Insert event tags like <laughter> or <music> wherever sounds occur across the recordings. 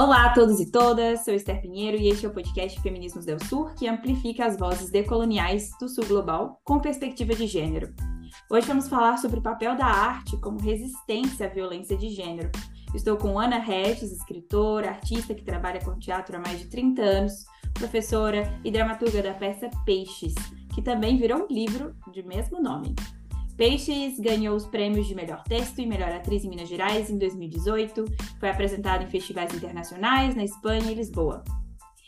Olá a todos e todas, sou Esther Pinheiro e este é o podcast Feminismos del Sur, que amplifica as vozes decoloniais do Sul Global com perspectiva de gênero. Hoje vamos falar sobre o papel da arte como resistência à violência de gênero. Estou com Ana Regis, escritora, artista que trabalha com teatro há mais de 30 anos, professora e dramaturga da peça Peixes, que também virou um livro de mesmo nome. Peixes ganhou os prêmios de melhor texto e melhor atriz em Minas Gerais em 2018. Foi apresentado em festivais internacionais na Espanha e Lisboa.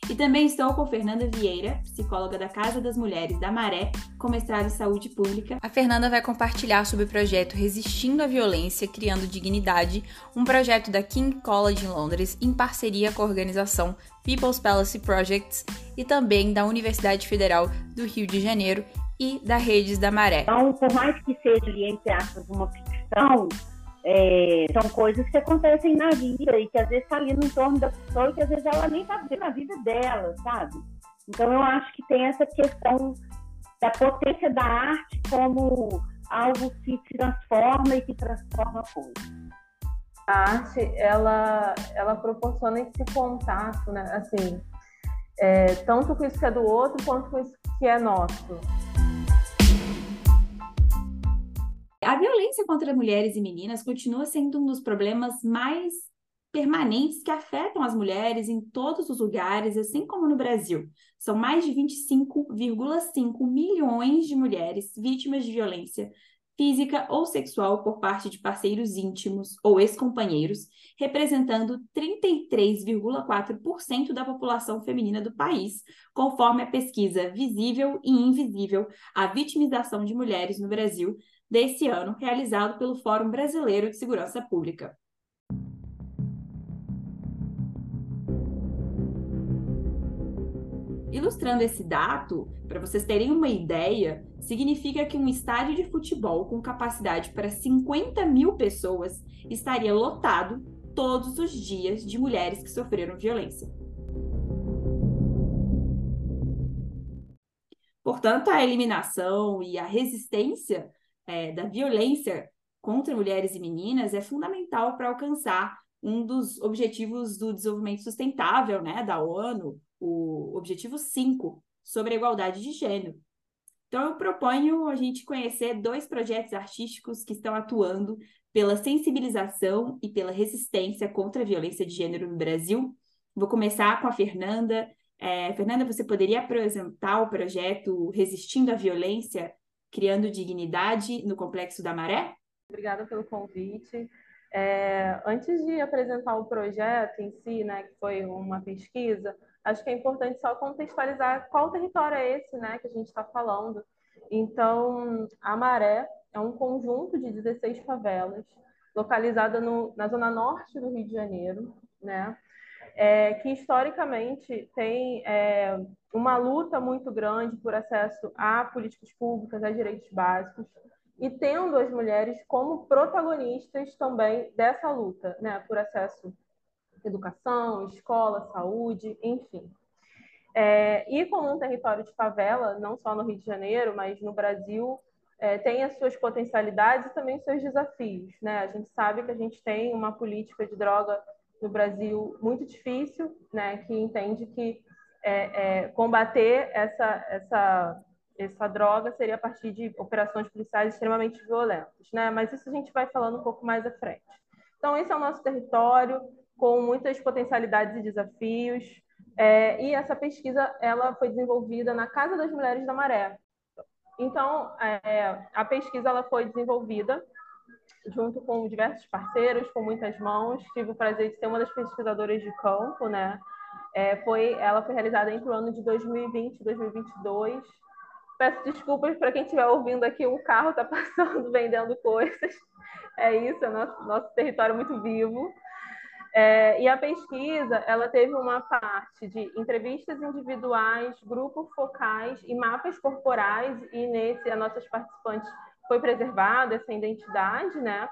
E também estou com Fernanda Vieira, psicóloga da Casa das Mulheres da Maré, com mestrado em saúde pública. A Fernanda vai compartilhar sobre o projeto Resistindo à Violência, Criando Dignidade, um projeto da King College em Londres, em parceria com a organização People's Palace Projects e também da Universidade Federal do Rio de Janeiro e da Redes da Maré. Então, por mais que seja, entre aspas, uma ficção, é, são coisas que acontecem na vida e que às vezes está ali no entorno da pessoa e que às vezes ela nem está vendo a vida dela, sabe? Então, eu acho que tem essa questão da potência da arte como algo que se transforma e que transforma coisas. A arte, ela, ela proporciona esse contato, né? Assim, é, tanto com isso que é do outro, quanto com isso que é nosso. A violência contra mulheres e meninas continua sendo um dos problemas mais permanentes que afetam as mulheres em todos os lugares, assim como no Brasil. São mais de 25,5 milhões de mulheres vítimas de violência física ou sexual por parte de parceiros íntimos ou ex-companheiros, representando 33,4% da população feminina do país, conforme a pesquisa Visível e Invisível: A Vitimização de Mulheres no Brasil, desse ano, realizado pelo Fórum Brasileiro de Segurança Pública. Ilustrando esse dado, para vocês terem uma ideia, significa que um estádio de futebol com capacidade para 50 mil pessoas estaria lotado todos os dias de mulheres que sofreram violência. Portanto, a eliminação e a resistência é, da violência contra mulheres e meninas é fundamental para alcançar um dos objetivos do desenvolvimento sustentável né, da ONU, o objetivo 5, sobre a igualdade de gênero. Então, eu proponho a gente conhecer dois projetos artísticos que estão atuando pela sensibilização e pela resistência contra a violência de gênero no Brasil. Vou começar com a Fernanda. É, Fernanda, você poderia apresentar o projeto Resistindo à Violência Criando Dignidade no Complexo da Maré? Obrigada pelo convite. É, antes de apresentar o projeto em si, né, que foi uma pesquisa, acho que é importante só contextualizar qual território é esse né, que a gente está falando. Então, a Maré é um conjunto de 16 favelas, localizada no, na zona norte do Rio de Janeiro, né? É, que historicamente tem é, uma luta muito grande por acesso a políticas públicas, a direitos básicos, e tendo as mulheres como protagonistas também dessa luta, né, por acesso à educação, escola, saúde, enfim. É, e como um território de favela, não só no Rio de Janeiro, mas no Brasil, é, tem as suas potencialidades e também os seus desafios. Né? A gente sabe que a gente tem uma política de droga no Brasil muito difícil, né, que entende que é, é, combater essa, essa, essa droga seria a partir de operações policiais extremamente violentas, né? Mas isso a gente vai falando um pouco mais à frente. Então, esse é o nosso território, com muitas potencialidades e desafios. É, e essa pesquisa ela foi desenvolvida na Casa das Mulheres da Maré. Então, é, a pesquisa ela foi desenvolvida junto com diversos parceiros, com muitas mãos. Tive o prazer de ser uma das pesquisadoras de campo, né? É, foi, ela foi realizada entre o ano de 2020 e 2022. Peço desculpas para quem estiver ouvindo aqui, um carro está <laughs> passando vendendo coisas. É isso, é nosso, nosso território muito vivo. É, e a pesquisa, ela teve uma parte de entrevistas individuais, grupos focais e mapas corporais, e nesse, as nossas participantes foi preservada essa identidade, né?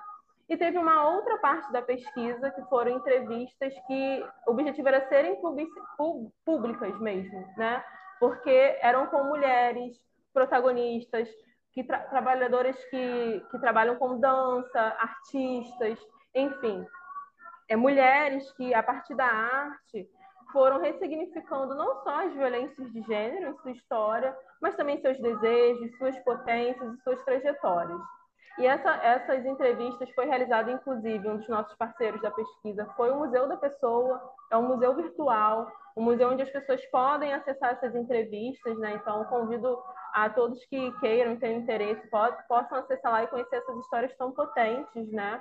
E teve uma outra parte da pesquisa que foram entrevistas que o objetivo era serem públicas mesmo, né? Porque eram com mulheres protagonistas, que tra trabalhadoras que, que trabalham com dança, artistas, enfim. é, mulheres que, a partir da arte, foram ressignificando não só as violências de gênero em sua história, mas também seus desejos, suas potências e suas trajetórias. E essa, essas entrevistas foi realizada, inclusive, um dos nossos parceiros da pesquisa foi o Museu da Pessoa, é um museu virtual, um museu onde as pessoas podem acessar essas entrevistas, né? Então, convido a todos que queiram, tenham interesse, possam acessar lá e conhecer essas histórias tão potentes, né?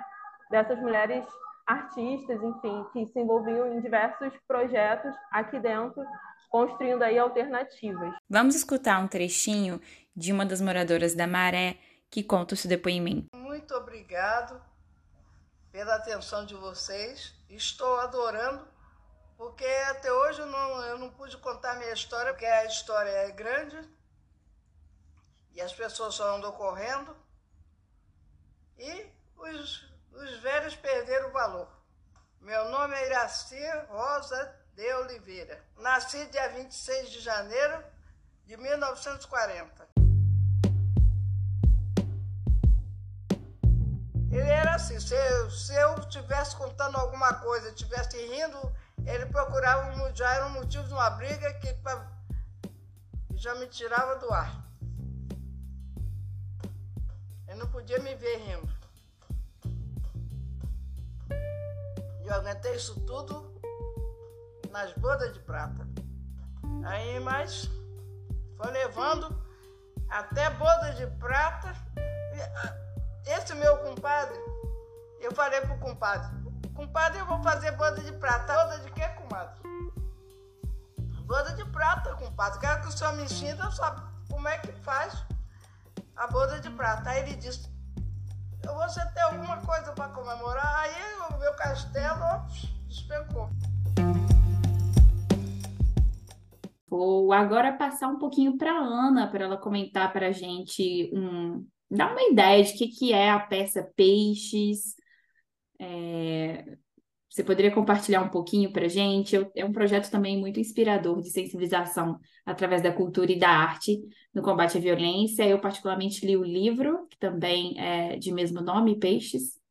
Dessas mulheres artistas, enfim, que se envolviam em diversos projetos aqui dentro, construindo aí alternativas. Vamos escutar um trechinho de uma das moradoras da Maré que conta o seu depoimento. Muito obrigado pela atenção de vocês. Estou adorando, porque até hoje eu não, eu não pude contar minha história, porque a história é grande e as pessoas só andam correndo. E os os velhos perderam o valor. Meu nome é Iraci Rosa de Oliveira. Nasci dia 26 de janeiro de 1940. Ele era assim, se eu, se eu estivesse contando alguma coisa, estivesse rindo, ele procurava já era um motivo de uma briga que já me tirava do ar. Ele não podia me ver rindo. Eu aguentei isso tudo nas bodas de prata. Aí, mas foi levando até boda de prata. Esse meu compadre, eu falei pro compadre, compadre, eu vou fazer boda de prata. Boda de quê, comadre? Boda de prata, compadre. Quero que o senhor me ensina sabe, como é que faz a boda de prata. Aí ele disse, você tem alguma coisa para comemorar? Aí o meu castelo despencou. Vou agora passar um pouquinho para Ana, para ela comentar para a gente, um, dar uma ideia de o que, que é a peça Peixes, é, você poderia compartilhar um pouquinho para a gente? É um projeto também muito inspirador de sensibilização através da cultura e da arte no combate à violência. Eu, particularmente, li o livro, que também é de mesmo nome, Peixes,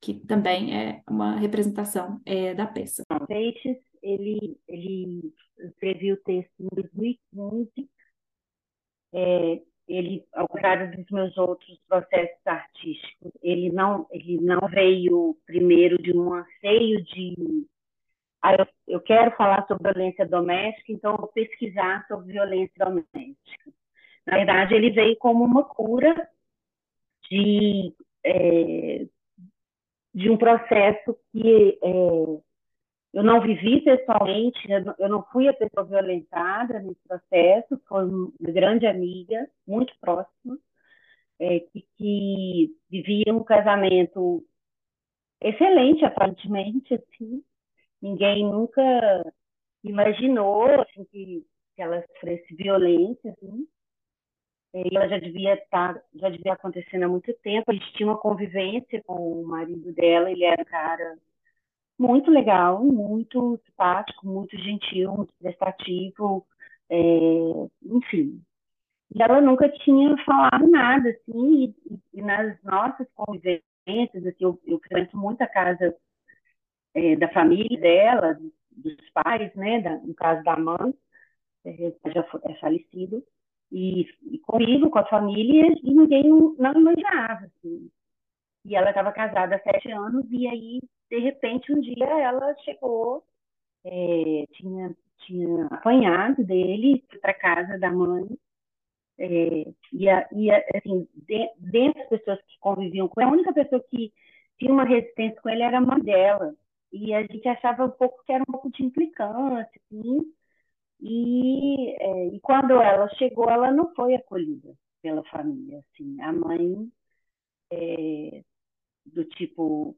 que também é uma representação é, da peça. Peixes, ele, ele escreveu o texto em 2015. É, ele, ao contrário dos meus outros processos artísticos, ele não, ele não veio primeiro de um anseio de ah, eu, eu quero falar sobre violência doméstica, então vou pesquisar sobre violência doméstica. Na verdade, ele veio como uma cura de, é, de um processo que é, eu não vivi pessoalmente, eu não fui a pessoa violentada nesse processo, foi uma grande amiga, muito próxima, é, que, que, vivia um casamento excelente, aparentemente, assim. Ninguém nunca imaginou assim, que, que ela sofresse violência, assim. E ela já devia estar, tá, já devia acontecendo há muito tempo. A gente tinha uma convivência com o marido dela, ele era um cara muito legal, muito simpático, muito gentil, muito prestativo, é, enfim. E ela nunca tinha falado nada, assim, e, e nas nossas convivências, assim, eu, eu frequento muito a casa é, da família dela, dos pais, né, da, no caso da mãe, é, já foi, é falecido, e, e comigo, com a família, e ninguém não imaginava, assim. E ela estava casada há sete anos, e aí de repente, um dia ela chegou, é, tinha, tinha apanhado dele para casa da mãe, é, e, a, e a, assim, de, dentro das pessoas que conviviam com ele, a única pessoa que tinha uma resistência com ele era a mãe dela. E a gente achava um pouco que era um pouco de implicância, assim, e, é, e quando ela chegou, ela não foi acolhida pela família, assim, a mãe é, do tipo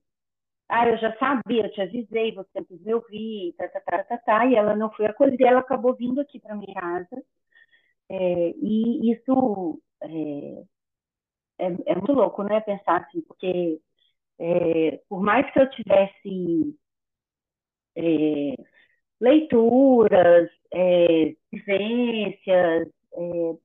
ah, eu já sabia, eu te avisei, você quis me ouvir, tá, tá, tá, tá, tá, e ela não foi acolhida, ela acabou vindo aqui para minha casa, é, e isso é, é, é, muito louco, né, pensar assim, porque é, por mais que eu tivesse é, leituras, é, vivências,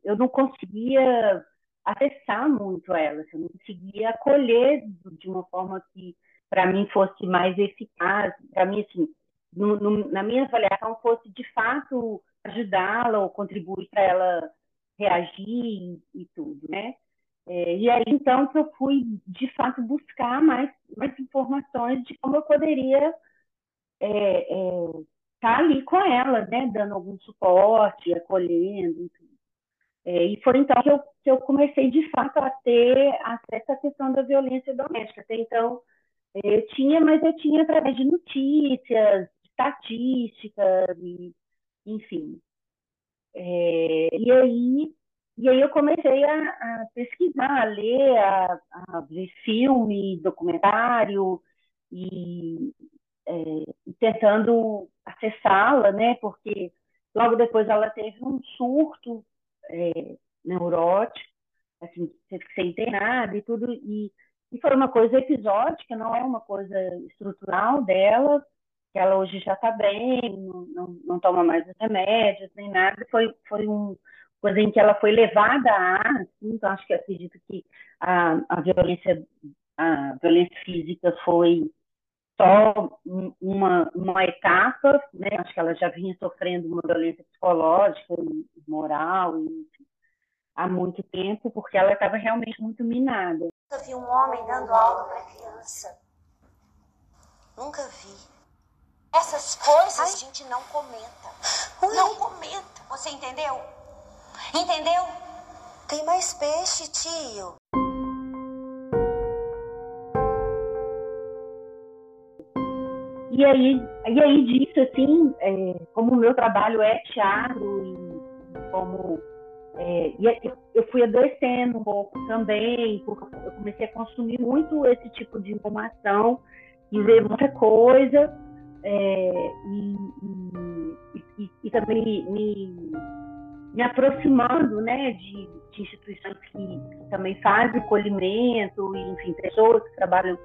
eu não conseguia acessar muito elas, eu não conseguia acolher de uma forma que para mim fosse mais eficaz, para mim assim, no, no, na minha avaliação fosse de fato ajudá-la ou contribuir para ela reagir e, e tudo, né? É, e aí então que eu fui de fato buscar mais mais informações de como eu poderia é, é, estar ali com ela, né, dando algum suporte, acolhendo, é, e foi então que eu, que eu comecei de fato a ter acesso à questão da violência doméstica. Até então é, eu tinha, mas eu tinha através de notícias, estatísticas, e, enfim. É, e aí e aí eu comecei a, a pesquisar, a ler, a, a, ver filme, documentário e, é, tentando acessá-la, né? Porque logo depois ela teve um surto é, neurótico, assim, teve que ser internada e tudo, e, e foi uma coisa episódica, não é uma coisa estrutural dela, que ela hoje já está bem, não, não, não, toma mais os remédios, nem nada, foi, foi uma coisa em que ela foi levada a, assim, então acho que acredito que a, a violência a violência física foi só uma, uma etapa, né? Acho que ela já vinha sofrendo uma violência psicológica e moral e, há muito tempo, porque ela estava realmente muito minada. Nunca vi um homem dando aula para criança. Nunca vi. Essas coisas Ai. a gente não comenta. Ui. Não comenta. Você entendeu? Entendeu? Tem mais peixe, tio. E aí, e aí disso, assim, é, como o meu trabalho é teatro e como é, e eu fui adoecendo um pouco também, porque eu comecei a consumir muito esse tipo de informação e ver muita coisa, é, e, e, e, e, também me, me aproximando né, de, de instituições que, que, também fazem colhimento, e, enfim, pessoas que trabalham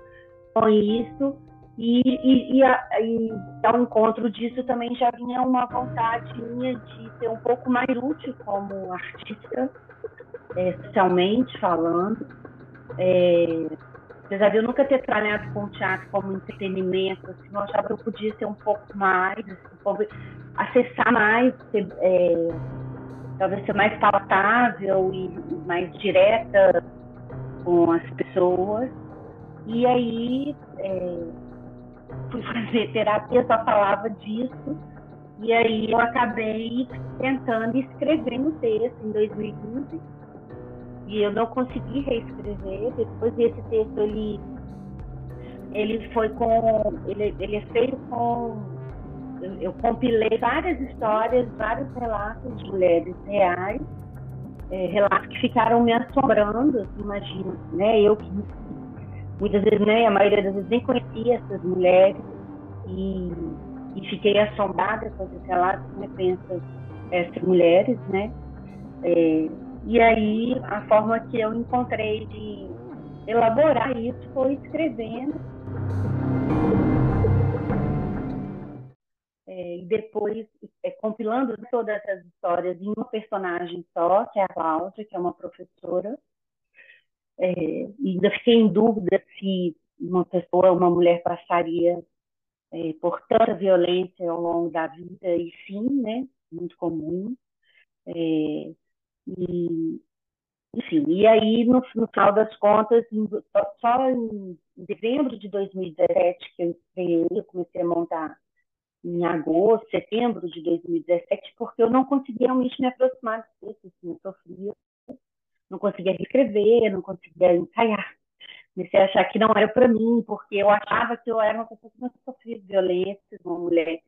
com isso. E, e, e, a, e ao encontro disso também já vinha uma vontade minha de ser um pouco mais útil como artista, é, socialmente falando. É, apesar de eu nunca ter trabalhado com teatro como entretenimento, assim, eu achava que eu podia ser um pouco mais, assim, acessar mais, ser, é, talvez ser mais palatável e mais direta com as pessoas. E aí, é, fui fazer terapia, só falava disso. E aí eu acabei tentando escrever no texto em 2015. E eu não consegui reescrever. Depois esse texto ele ele foi com ele, ele é feito com eu, eu compilei várias histórias, vários relatos de mulheres reais, é, relatos que ficaram me assombrando, imagina, né? Eu que muitas vezes, né, a maioria das vezes nem conhecia essas mulheres e, e fiquei assombrada com esses relatos, né, pensa essas mulheres, né, é, e aí a forma que eu encontrei de elaborar isso foi escrevendo. É, e depois é, compilando todas essas histórias em uma personagem só, que é a Cláudia, que é uma professora, é, ainda fiquei em dúvida se uma pessoa, uma mulher passaria é, por tanta violência ao longo da vida, e sim, né, muito comum. É, e, enfim, e aí, no, no final das contas, só, em dezembro de 2017 que eu estreiei, eu comecei a montar em agosto, setembro de 2017, porque eu não conseguia realmente me aproximar texto, assim, eu sofria não conseguia escrever, não conseguia ensaiar. Comecei a achar que não era para mim, porque eu achava que eu era uma pessoa que não sofria violência, uma mulher.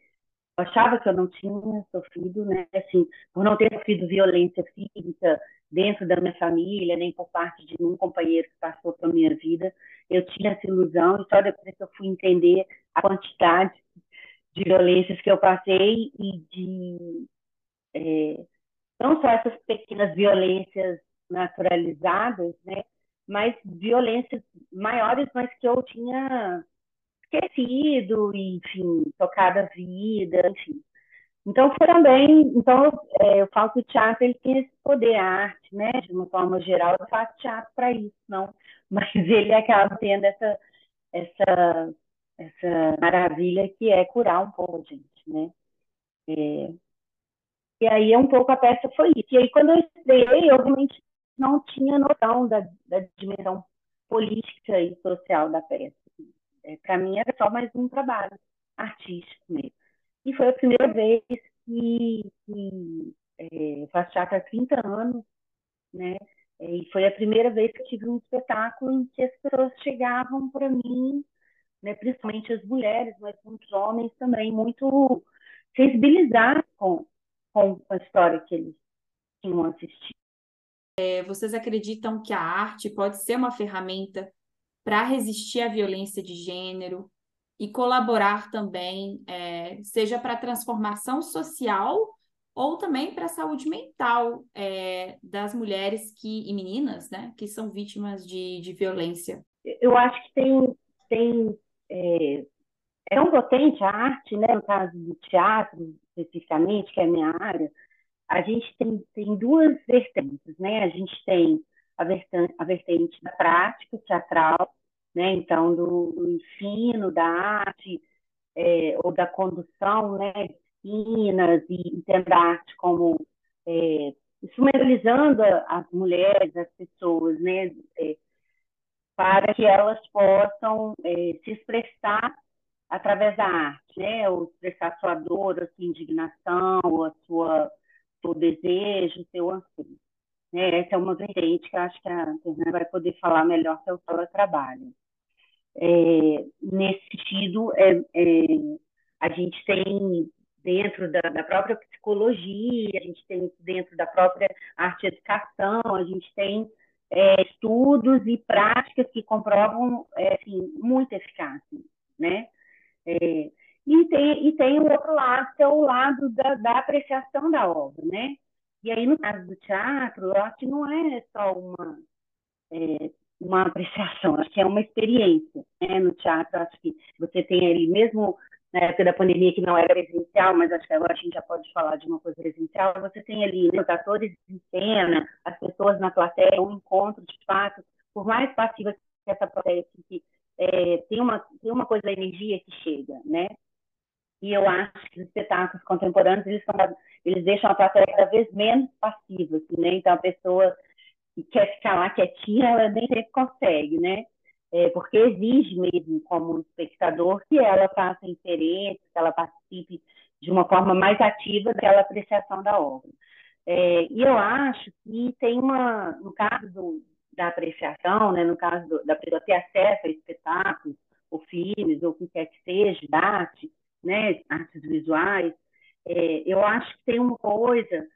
Eu achava que eu não tinha sofrido, né? Assim, por não ter sofrido violência física dentro da minha família, nem por parte de um companheiro que passou pela minha vida, eu tinha essa ilusão, e só depois que eu fui entender a quantidade de violências que eu passei e de. É, não só essas pequenas violências naturalizadas, né? Mas violências maiores, mas que eu tinha esquecido, enfim, tocado a vida, enfim. Então foi também, então é, eu falo que o teatro ele tem esse poder, a arte, né? De uma forma geral, eu faço teatro para isso, não. <laughs> Mas ele acaba tendo essa essa, essa maravilha que é curar um pouco a gente, né? É, e aí, um pouco a peça foi isso. E aí, quando eu estreiei, eu realmente não tinha noção da, da dimensão política e social da peça. É, Para mim, era só mais um trabalho artístico mesmo. E foi a primeira vez que, que é, faço teatro há 30 anos, né? É, e foi a primeira vez que eu tive um espetáculo em que as pessoas chegavam para mim, né, principalmente as mulheres, mas muitos homens também, muito sensibilizados com, com a história que eles tinham assistido. É, vocês acreditam que a arte pode ser uma ferramenta para resistir à violência de gênero e colaborar também, é, seja para a transformação social ou também para a saúde mental é, das mulheres que, e meninas né, que são vítimas de, de violência? Eu acho que tem, tem é, é um potente a arte, né, no caso do teatro especificamente, que é a minha área, a gente tem, tem duas vertentes, né? A gente tem a vertente, a vertente da prática teatral, né? Então, do, do ensino, da arte, é, ou da condução, né? Piscinas e entender a arte como é, instrumentalizando as mulheres, as pessoas, né? É, para que elas possam é, se expressar através da arte, né? Ou expressar sua dor, a sua indignação, a sua seu desejo, seu anseio. Né? Essa é uma vertente que eu acho que a Fernanda vai poder falar melhor se o seu trabalho. É, nesse sentido, é, é, a gente tem dentro da, da, própria psicologia, a gente tem dentro da própria arte educação, a gente tem é, estudos e práticas que comprovam é, assim, muito eficácia, né? É, e tem, e tem o outro lado, que é o lado da, da apreciação da obra, né? E aí, no caso do teatro, eu acho que não é só uma, é, uma apreciação, acho que é uma experiência. Né? No teatro, acho que você tem ali, mesmo na época da pandemia, que não era presencial, mas acho que agora a gente já pode falar de uma coisa presencial, você tem ali né, os atores em cena, as pessoas na plateia, um encontro de fato, por mais passiva que essa plateia que é, tem, uma, tem uma coisa da energia que chega, né? E eu acho que os espetáculos contemporâneos, eles, são, eles deixam a plateia cada vez menos passiva, assim, né? Então, a pessoa que quer ficar lá quietinha, ela nem sempre consegue, né? É, porque exige mesmo, como espectador, que ela faça interesse, que ela participe de uma forma mais ativa daquela apreciação da obra. É, e eu acho que tem uma, no caso do, da apreciação, né, no caso do, da pessoa ter acesso a espetáculos, ou filmes, ou o que quer que seja, arte, né, artes visuais, é, eu acho que tem uma coisa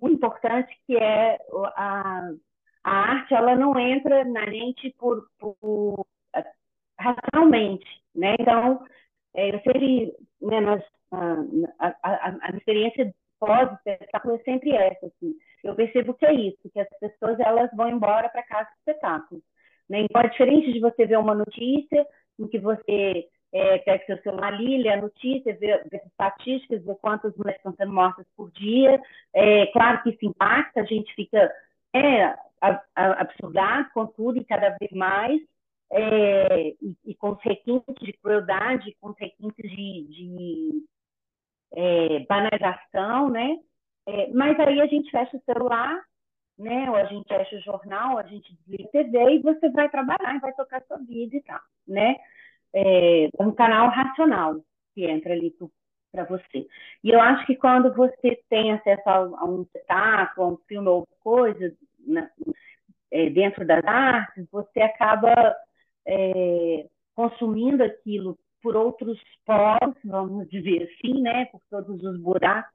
muito importante que é a, a arte, ela não entra na gente por, por racionalmente, né? Então, é, eu sempre, né, a, a, a, experiência pós-espetáculo é sempre essa, assim. Eu percebo que é isso, que as pessoas elas vão embora para casa do espetáculo. Né? Então, é diferente de você ver uma notícia em que você é, celular ali, lê a notícia, vê as estatísticas, vê quantas mulheres estão sendo mortas por dia. É, claro que isso impacta, a gente fica é, absurdado com tudo e cada vez mais, é, e, e, com os requintes de crueldade, com os requintes de, de é, banalização, né? É, mas aí a gente fecha o celular, né? Ou a gente fecha o jornal, a gente desliga a TV e você vai trabalhar e vai tocar sua vida e tal, né? É, um canal racional que entra ali para você. E eu acho que quando você tem acesso a, a um espetáculo, a um filme ou coisa né, é, dentro das artes, você acaba é, consumindo aquilo por outros poros, vamos dizer assim, né, por todos os buracos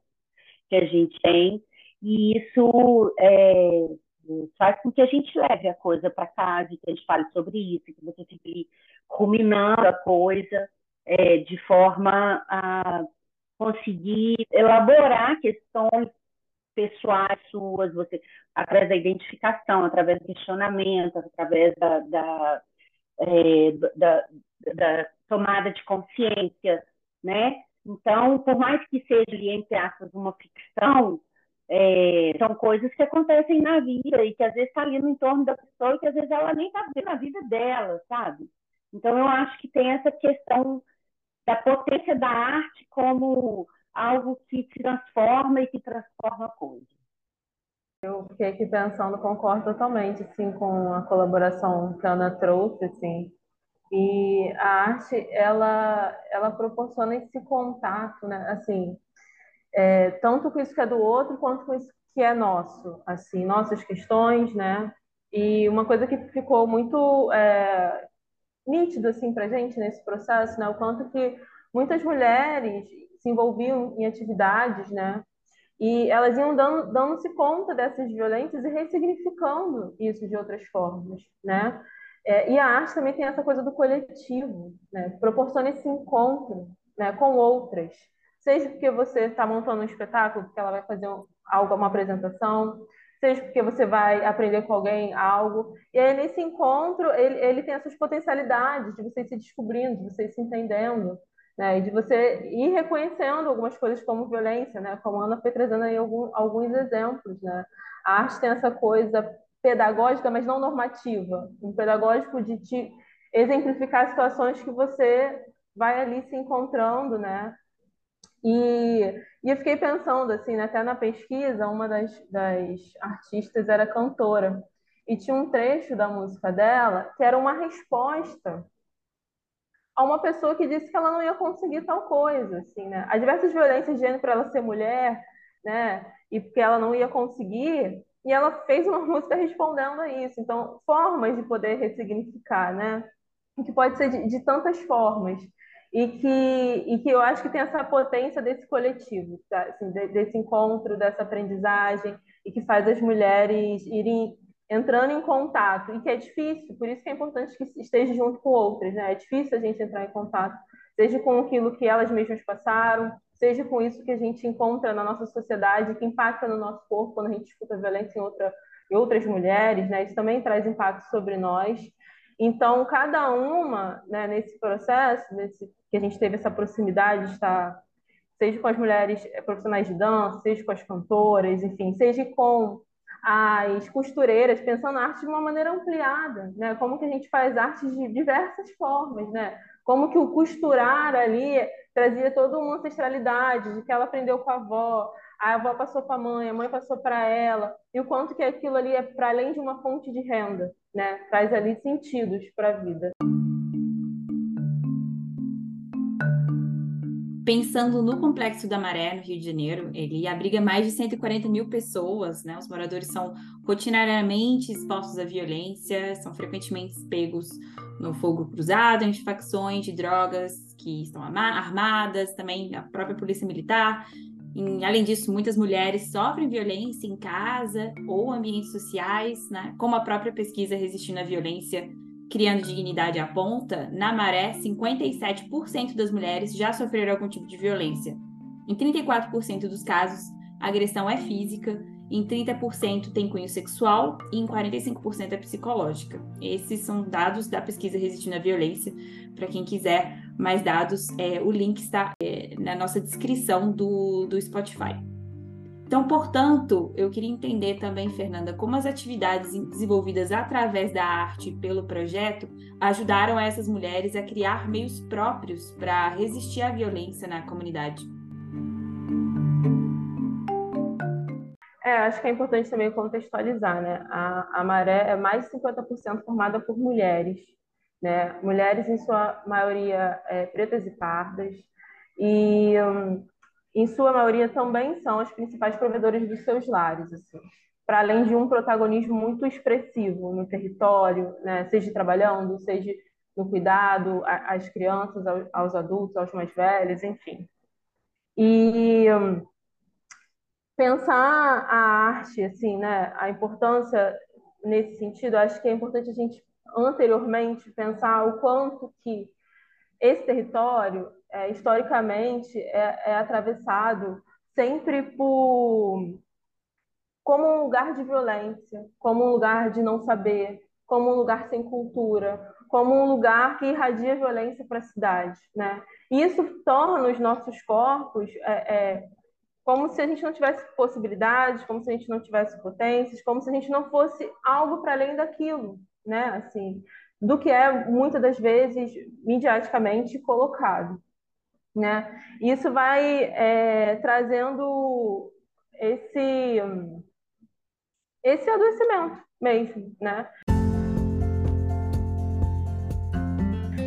que a gente tem, e isso é, faz com que a gente leve a coisa para casa, que a gente fale sobre isso, que você fique ruminando a coisa é, de forma a conseguir elaborar questões pessoais suas, você através da identificação, através do questionamento, através da, da, é, da, da tomada de consciência, né? Então, por mais que seja, entre aspas, uma ficção, é, são coisas que acontecem na vida e que às vezes está ali no entorno da pessoa e que às vezes ela nem está vendo a vida dela, sabe? Então, eu acho que tem essa questão da potência da arte como algo que transforma e que transforma a coisa. Eu fiquei aqui pensando, concordo totalmente assim, com a colaboração que a Ana trouxe, assim, e a arte, ela, ela proporciona esse contato, né? Assim, é, tanto com isso que é do outro, quanto com isso que é nosso, assim, nossas questões, né? E uma coisa que ficou muito é, nítido, assim, pra gente nesse processo, né? O quanto que muitas mulheres se envolviam em atividades, né? E elas iam dando, dando-se conta dessas violências e ressignificando isso de outras formas, né? É, e a arte também tem essa coisa do coletivo, né? proporciona esse encontro né, com outras. Seja porque você está montando um espetáculo, porque ela vai fazer algo, uma apresentação, seja porque você vai aprender com alguém algo. E aí, nesse encontro, ele, ele tem essas potencialidades de você se descobrindo, de você se entendendo, né? E de você ir reconhecendo algumas coisas como violência, né? Como a Ana foi trazendo aí algum, alguns exemplos, né? A arte tem essa coisa pedagógica, mas não normativa. Um pedagógico de te exemplificar situações que você vai ali se encontrando, né? E, e eu fiquei pensando, assim, né, até na pesquisa, uma das, das artistas era cantora. E tinha um trecho da música dela que era uma resposta a uma pessoa que disse que ela não ia conseguir tal coisa, assim, né? As diversas violências de gênero para ela ser mulher, né? E porque ela não ia conseguir, e ela fez uma <laughs> música respondendo a isso. Então, formas de poder ressignificar, né? Que pode ser de, de tantas formas. E que, e que eu acho que tem essa potência desse coletivo, tá? assim, de, desse encontro, dessa aprendizagem, e que faz as mulheres irem entrando em contato, e que é difícil, por isso que é importante que esteja junto com outras, né? É difícil a gente entrar em contato, seja com aquilo que elas mesmas passaram, seja com isso que a gente encontra na nossa sociedade, que impacta no nosso corpo quando a gente escuta violência em, outra, em outras mulheres, né? Isso também traz impacto sobre nós. Então, cada uma, né, nesse processo, nesse, que a gente teve essa proximidade seja com as mulheres profissionais de dança, seja com as cantoras, enfim, seja com as costureiras, pensando na arte de uma maneira ampliada, né? Como que a gente faz arte de diversas formas, né? Como que o costurar ali trazia toda uma ancestralidade, de que ela aprendeu com a avó, a avó passou para a mãe, a mãe passou para ela, e o quanto que aquilo ali é para além de uma fonte de renda, né? Traz ali sentidos para a vida. Pensando no Complexo da Maré, no Rio de Janeiro, ele abriga mais de 140 mil pessoas, né? Os moradores são rotinariamente expostos à violência, são frequentemente pegos no fogo cruzado, em facções de drogas que estão armadas, também a própria polícia militar. E, além disso, muitas mulheres sofrem violência em casa ou ambientes sociais, né? como a própria pesquisa Resistindo à Violência Criando Dignidade aponta, na Maré, 57% das mulheres já sofreram algum tipo de violência. Em 34% dos casos, a agressão é física, em 30% tem cunho sexual e em 45% é psicológica. Esses são dados da pesquisa Resistindo à Violência. Para quem quiser mais dados, é, o link está é, na nossa descrição do, do Spotify. Então, portanto, eu queria entender também, Fernanda, como as atividades desenvolvidas através da arte pelo projeto ajudaram essas mulheres a criar meios próprios para resistir à violência na comunidade. É, acho que é importante também contextualizar, né? A, a Maré é mais de 50% formada por mulheres, né? Mulheres, em sua maioria, é, pretas e pardas, e hum, em sua maioria, também são as principais provedoras dos seus lares, assim, para além de um protagonismo muito expressivo no território, né, seja trabalhando, seja no cuidado às crianças, aos adultos, aos mais velhos, enfim. E hum, pensar a arte, assim, né, a importância nesse sentido, acho que é importante a gente anteriormente pensar o quanto que esse território é, historicamente é, é atravessado sempre por como um lugar de violência, como um lugar de não saber, como um lugar sem cultura, como um lugar que irradia violência para a cidade, né? E isso torna os nossos corpos é, é, como se a gente não tivesse possibilidades, como se a gente não tivesse potências, como se a gente não fosse algo para além daquilo, né? Assim, do que é muitas das vezes midiaticamente colocado, né? Isso vai é, trazendo esse esse adoecimento mesmo, né?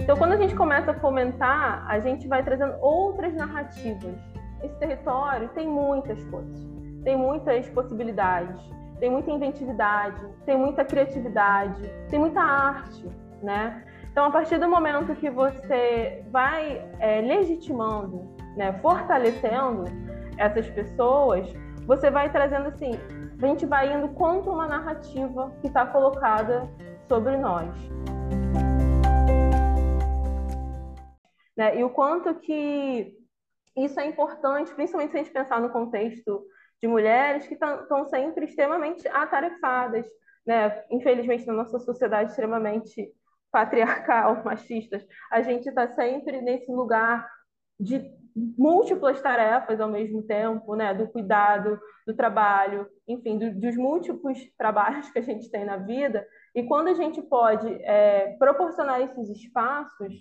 Então, quando a gente começa a fomentar, a gente vai trazendo outras narrativas. Esse território tem muitas coisas, tem muitas possibilidades, tem muita inventividade, tem muita criatividade, tem muita arte, né? Então, a partir do momento que você vai é, legitimando, né, fortalecendo essas pessoas, você vai trazendo assim, a gente vai indo contra uma narrativa que está colocada sobre nós. Né? E o quanto que isso é importante, principalmente se a gente pensar no contexto de mulheres que estão sempre extremamente atarefadas, né? Infelizmente, na nossa sociedade extremamente patriarcal, <laughs> machistas, a gente está sempre nesse lugar de múltiplas tarefas ao mesmo tempo, né? Do cuidado, do trabalho, enfim, do, dos múltiplos trabalhos que a gente tem na vida. E quando a gente pode é, proporcionar esses espaços,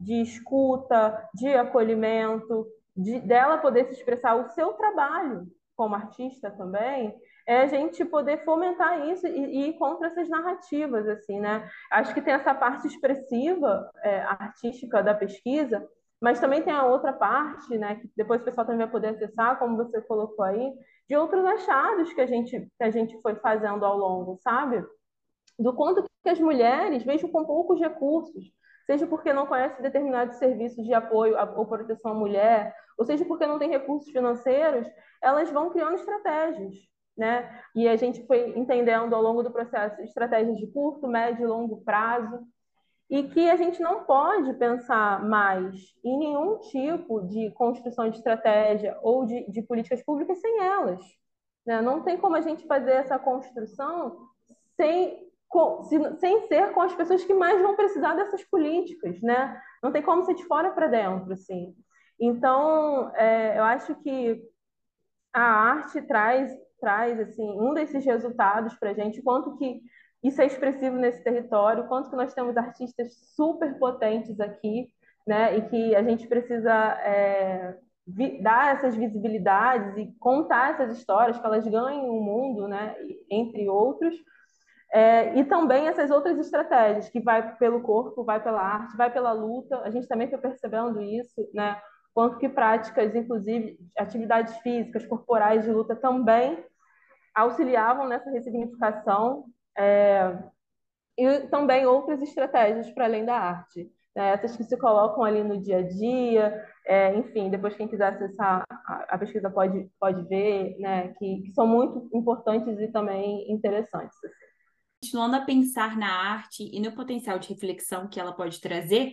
de escuta, de acolhimento, de, dela poder se expressar o seu trabalho como artista também, é a gente poder fomentar isso e, e ir contra essas narrativas, assim, né? Acho que tem essa parte expressiva, é, artística da pesquisa, mas também tem a outra parte, né, que depois o pessoal também vai poder acessar, como você colocou aí, de outros achados que a gente, que a gente foi fazendo ao longo, sabe? Do quanto que as mulheres, mesmo com poucos recursos, seja porque não conhece determinados serviços de apoio ou proteção à mulher, ou seja porque não tem recursos financeiros, elas vão criando estratégias, né? E a gente foi entendendo ao longo do processo estratégias de curto, médio e longo prazo, e que a gente não pode pensar mais em nenhum tipo de construção de estratégia ou de, de políticas públicas sem elas. Né? Não tem como a gente fazer essa construção sem com, se, sem ser com as pessoas que mais vão precisar dessas políticas, né? Não tem como ser de fora para dentro, assim. Então, é, eu acho que a arte traz, traz assim, um desses resultados para a gente, quanto que isso é expressivo nesse território, quanto que nós temos artistas super potentes aqui, né? E que a gente precisa é, dar essas visibilidades e contar essas histórias, que elas ganhem o um mundo, né? Entre outros, é, e também essas outras estratégias, que vai pelo corpo, vai pela arte, vai pela luta. A gente também foi percebendo isso, né? Quanto que práticas, inclusive atividades físicas, corporais de luta também auxiliavam nessa ressignificação. É, e também outras estratégias para além da arte. Né? Essas que se colocam ali no dia a dia, é, enfim, depois quem quiser acessar a, pesquisa pode, pode ver, né? que, que, são muito importantes e também interessantes. Assim. Continuando a pensar na arte e no potencial de reflexão que ela pode trazer,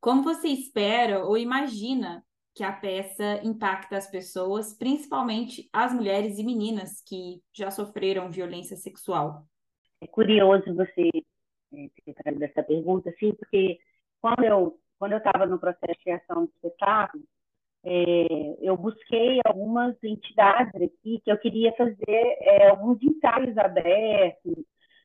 como você espera ou imagina que a peça impacta as pessoas, principalmente as mulheres e meninas que já sofreram violência sexual? É curioso você é, ter trazido essa pergunta, assim, porque quando eu quando eu estava no processo de criação do espetáculo, é, eu busquei algumas entidades aqui que eu queria fazer é, alguns ensaios abertos,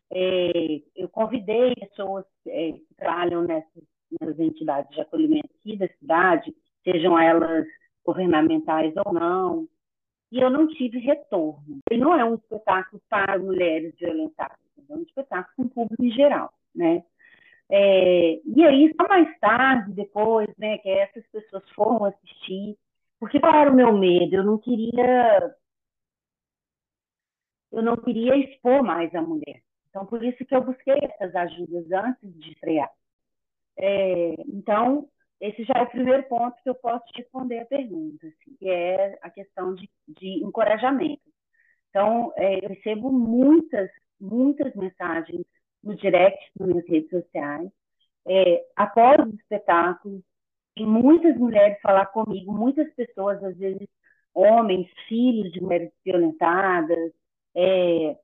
é, eu convidei pessoas é, que trabalham nessas, nessas entidades de acolhimento aqui da cidade, sejam elas governamentais ou não, e eu não tive retorno. E não é um espetáculo para mulheres violentadas, é um espetáculo com o público em geral, né? É, e aí, só mais tarde, depois, né, que essas pessoas foram assistir, porque qual era o meu medo? Eu não queria eu não queria expor mais a mulher. Então, por isso que eu busquei essas ajudas antes de estrear. É, então, esse já é o primeiro ponto que eu posso responder a pergunta, assim, que é a questão de, de encorajamento. Então, é, eu recebo muitas, muitas mensagens no direct, nas minhas redes sociais, é, após os espetáculos, tem muitas mulheres falar comigo, muitas pessoas, às vezes homens, filhos de mulheres violentadas, é,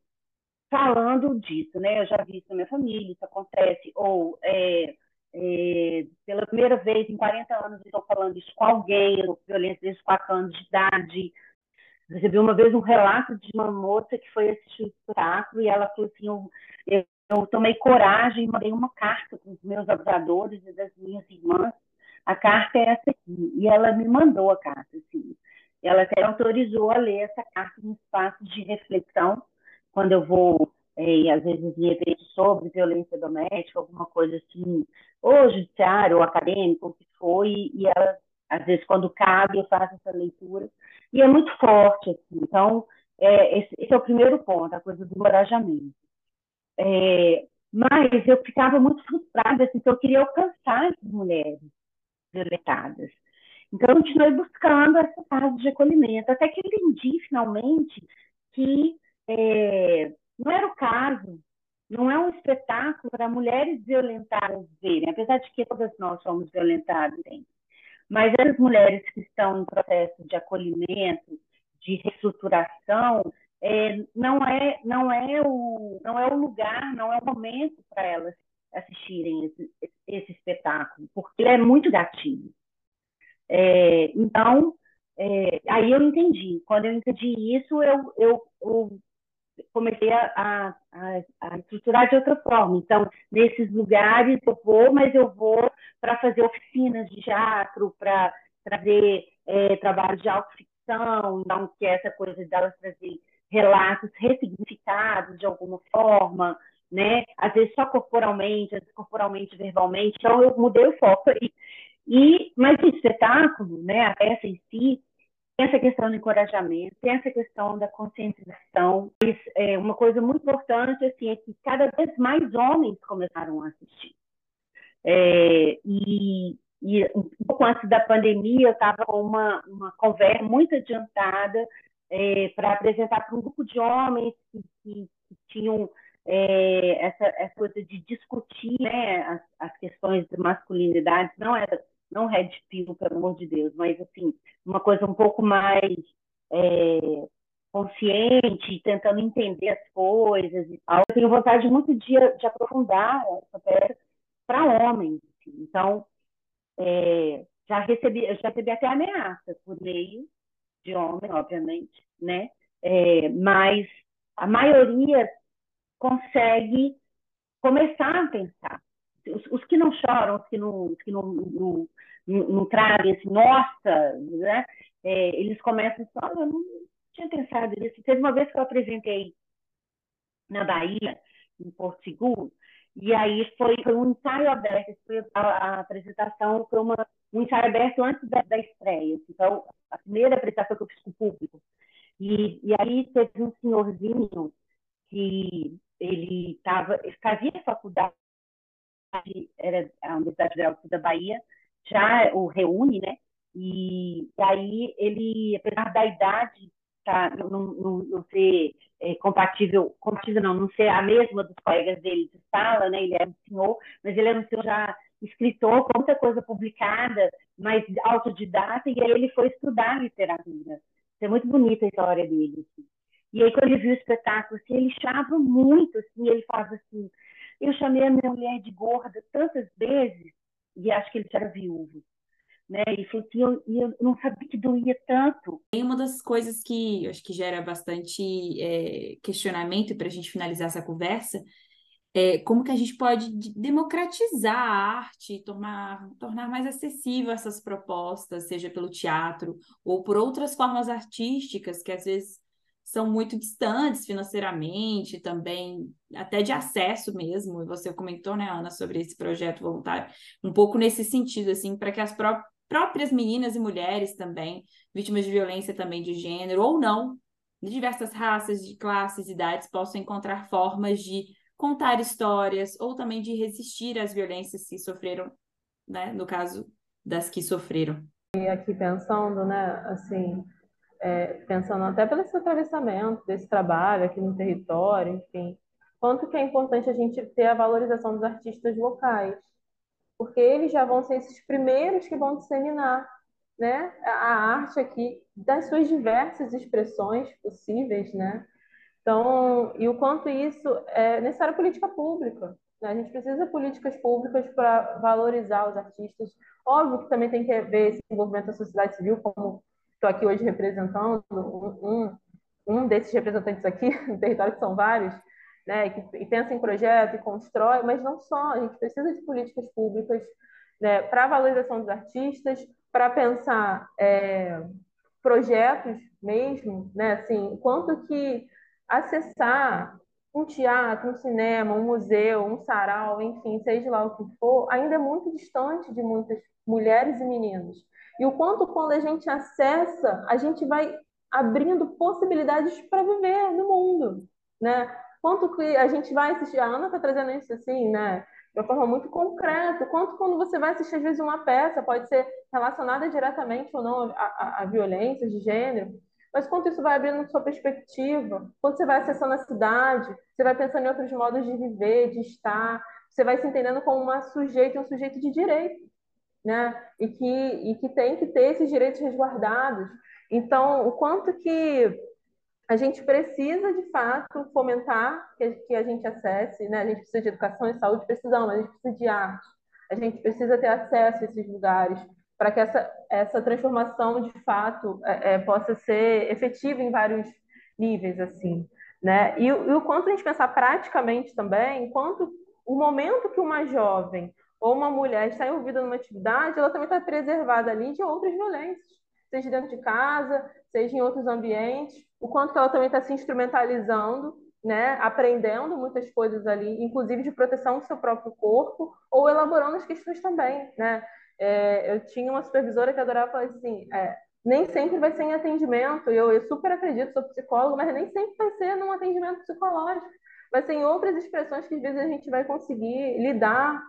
falando disso, né? Eu já vi isso na minha família, isso acontece, ou é, é, pela primeira vez em 40 anos estou falando isso com alguém, violência desde 4 anos de idade. Recebi uma vez um relato de uma moça que foi assistir o espetáculo e ela falou assim, eu, eu tomei coragem e mandei uma carta para os meus abusadores e das minhas irmãs. A carta é essa aqui. E ela me mandou a carta, assim. Ela até autorizou a ler essa carta em espaços de reflexão, quando eu vou, é, às vezes, eventos sobre violência doméstica, alguma coisa assim, ou judiciário, ou acadêmico, o que foi, e ela, às vezes, quando cabe, eu faço essa leitura. E é muito forte, assim. Então, é, esse, esse, é o primeiro ponto, a coisa do encorajamento. É, mas eu ficava muito frustrada, assim, eu queria alcançar essas mulheres violentadas. Então, eu continuei buscando essa fase de acolhimento, até que entendi, finalmente, que é, não era o caso, não é um espetáculo para mulheres violentadas verem, apesar de que todas nós somos violentadas, hein? mas essas mulheres que estão em processo de acolhimento, de reestruturação, é, não é não é o não é o lugar, não é o momento para elas assistirem esse, esse espetáculo, porque ele é muito gatilho. É, então, é, aí eu entendi. Quando eu entendi isso, eu, eu, eu comecei a, a, a, estruturar de outra forma. Então, nesses lugares eu vou, mas eu vou para fazer oficinas de teatro, para trazer é, trabalho de autoficção, então, que é essa coisa delas trazer relatos ressignificados de alguma forma, né? Às vezes só corporalmente, às vezes corporalmente, verbalmente. Então, eu mudei o foco aí. E, mas o espetáculo, né, a peça em si, tem essa questão do encorajamento, tem essa questão da conscientização. É, uma coisa muito importante assim, é que cada vez mais homens começaram a assistir. É, e, e, um pouco antes da pandemia, eu estava com uma, uma conversa muito adiantada é, para apresentar para um grupo de homens que, que, que tinham é, essa, essa, coisa de discutir né, as, as, questões de masculinidade, não era não red pill, pelo amor de Deus, mas assim, uma coisa um pouco mais é, consciente, tentando entender as coisas e tal. Eu tenho vontade muito de, de aprofundar essa peça para homens. Assim. Então, é, já recebi, já recebi até ameaça por meio de homem, obviamente, né? É, mas a maioria consegue começar a pensar. Os, os, que não choram, os que não, os que não, não, não, trazem assim, nossa, né? É, eles começam a falar, eu não tinha pensado nisso. Teve uma vez que eu apresentei na Bahia, em Porto Seguro, e aí foi, foi um ensaio aberto, foi a, a, apresentação foi uma, um ensaio aberto antes da, da estreia. Então, a primeira apresentação que eu fiz com o público. E, e aí teve um senhorzinho que ele tava, ele fazia faculdade, era a Universidade Federal da Bahia, já o reúne, né? E, aí ele, apesar da idade tá, não, não, não ser é, compatível, compatível não, não ser a mesma dos colegas dele de sala, né? Ele era um senhor, mas ele era um senhor já escritor, com muita coisa publicada, mas autodidata, e aí ele foi estudar literatura. É muito bonita a história dele. Assim. E aí, quando ele viu o espetáculo, assim, ele chava muito, assim, ele faz assim, eu chamei a minha mulher de gorda tantas vezes, e acho que ele era viúvo. Né? E falou assim, eu, eu não sabia que doía tanto. Tem uma das coisas que acho que gera bastante é, questionamento para a gente finalizar essa conversa, é, como que a gente pode democratizar a arte, tornar, tornar mais acessível essas propostas, seja pelo teatro ou por outras formas artísticas que às vezes são muito distantes financeiramente, também até de acesso mesmo. Você comentou, né, Ana, sobre esse projeto voluntário, um pouco nesse sentido, assim, para que as pró próprias meninas e mulheres também, vítimas de violência também de gênero, ou não, de diversas raças, de classes, idades, possam encontrar formas de contar histórias ou também de resistir às violências que sofreram, né, no caso das que sofreram. E aqui pensando, né, assim, é, pensando até pelo esse atravessamento desse trabalho aqui no território, enfim, quanto que é importante a gente ter a valorização dos artistas locais, porque eles já vão ser esses primeiros que vão disseminar né, a arte aqui das suas diversas expressões possíveis, né? Então, e o quanto isso é necessário política pública. Né? A gente precisa de políticas públicas para valorizar os artistas. Óbvio que também tem que haver esse envolvimento da sociedade civil, como estou aqui hoje representando um, um, desses representantes aqui <laughs> no território, que são vários, né, que, pensa em projeto e constrói, mas não só, a gente precisa de políticas públicas né, para a valorização dos artistas, para pensar é, projetos mesmo, né, assim, quanto que acessar um teatro, um cinema, um museu, um sarau, enfim, seja lá o que for, ainda é muito distante de muitas mulheres e meninos. E o quanto quando a gente acessa, a gente vai abrindo possibilidades para viver no mundo, né? Quanto que a gente vai assistir, a Ana está trazendo isso assim, né? De uma forma muito concreta. Quanto quando você vai assistir, às vezes, uma peça, pode ser relacionada diretamente ou não à, violência de gênero, mas quanto isso vai abrindo sua perspectiva, quando você vai acessando a cidade, você vai pensando em outros modos de viver, de estar, você vai se entendendo como uma sujeito, um sujeito de direito, né? E que, e que tem que ter esses direitos resguardados. Então, o quanto que a gente precisa, de fato, fomentar que, que a gente acesse, né? A gente precisa de educação e saúde, precisamos, a gente precisa de arte, a gente precisa ter acesso a esses lugares, para que essa, essa transformação de fato é, é, possa ser efetiva em vários níveis assim né e, e, o quanto a gente pensar praticamente também quanto o momento que uma jovem ou uma mulher está envolvida numa atividade ela também está preservada ali de outras violências seja dentro de casa seja em outros ambientes o quanto que ela também está se instrumentalizando né, aprendendo muitas coisas ali, inclusive de proteção do seu próprio corpo, ou elaborando as questões também, né? É, eu tinha uma supervisora que adorava falar assim, é, nem sempre vai ser em atendimento, eu, eu super acredito, sou psicóloga, mas nem sempre vai ser num atendimento psicológico, vai ser em outras expressões que às vezes a gente vai conseguir lidar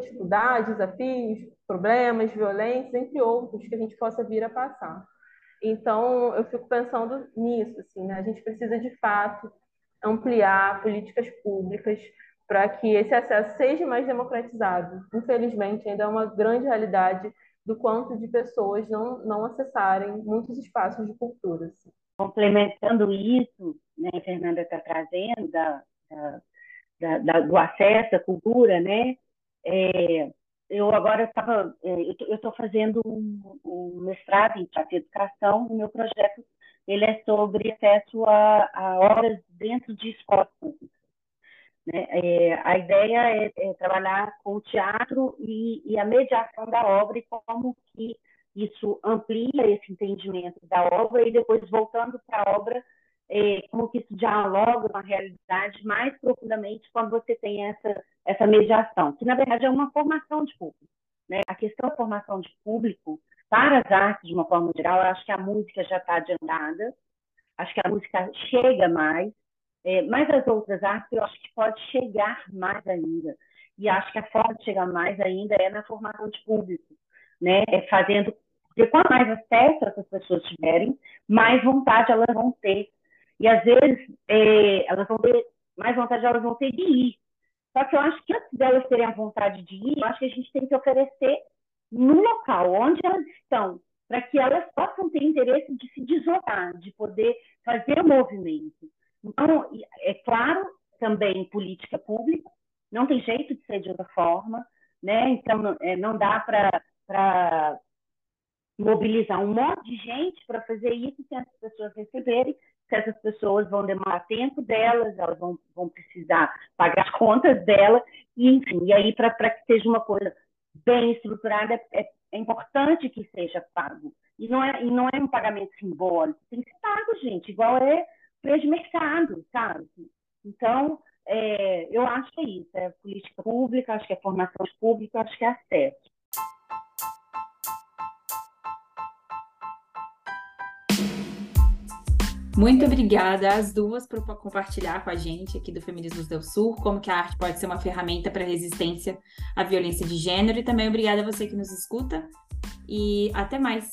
dificuldades, desafios, problemas, violências, entre outros, que a gente possa vir a passar. Então, eu fico pensando nisso, assim, né? A gente precisa, de fato, ampliar políticas públicas para que esse acesso seja mais democratizado. Infelizmente, ainda é uma grande realidade do quanto de pessoas não, não acessarem muitos espaços de cultura. Assim. Complementando isso, né, a Fernanda está trazendo da, da, da, do acesso à cultura, né? É, eu agora estava, é, eu estou fazendo um, um, mestrado em teatro e educação, o meu projeto ele é sobre acesso a, a obras dentro de escolas públicas. Né? É, a ideia é, é, trabalhar com o teatro e, e, a mediação da obra e como que isso amplia esse entendimento da obra e depois voltando para a obra, como que isso dialoga com a realidade mais profundamente quando você tem essa, essa mediação, que na verdade é uma formação de público. Né? A questão da formação de público para as artes, de uma forma geral, eu acho que a música já está adiantada, acho que a música chega mais, é, mas as outras artes eu acho que pode chegar mais ainda. E acho que a forma de chegar mais ainda é na formação de público, né? É fazendo, porque quanto mais acesso essas pessoas tiverem, mais vontade elas vão ter. E às vezes é, elas vão ter, mais vontade elas vão ter de ir. Só que eu acho que antes delas terem a vontade de ir, eu acho que a gente tem que oferecer no local onde elas estão, para que elas possam ter interesse de se deslocar, de poder fazer o movimento. Então, é claro, também política pública, não tem jeito de ser de outra forma, né? Então, é, não dá para mobilizar um monte de gente para fazer isso sem as pessoas receberem, se essas pessoas vão demorar tempo delas, elas vão, vão precisar pagar as contas delas, e enfim, e aí para que seja uma coisa bem estruturada, é, é, importante que seja pago. E não, é, e não é um pagamento simbólico, tem que ser pago, gente, igual é preço de mercado, sabe? Então, é, eu acho que é isso, é política pública, acho que é formação pública, acho que é acesso. Muito obrigada às duas por compartilhar com a gente aqui do Feminismos do Sul, como que a arte pode ser uma ferramenta para resistência à violência de gênero e também obrigada a você que nos escuta e até mais.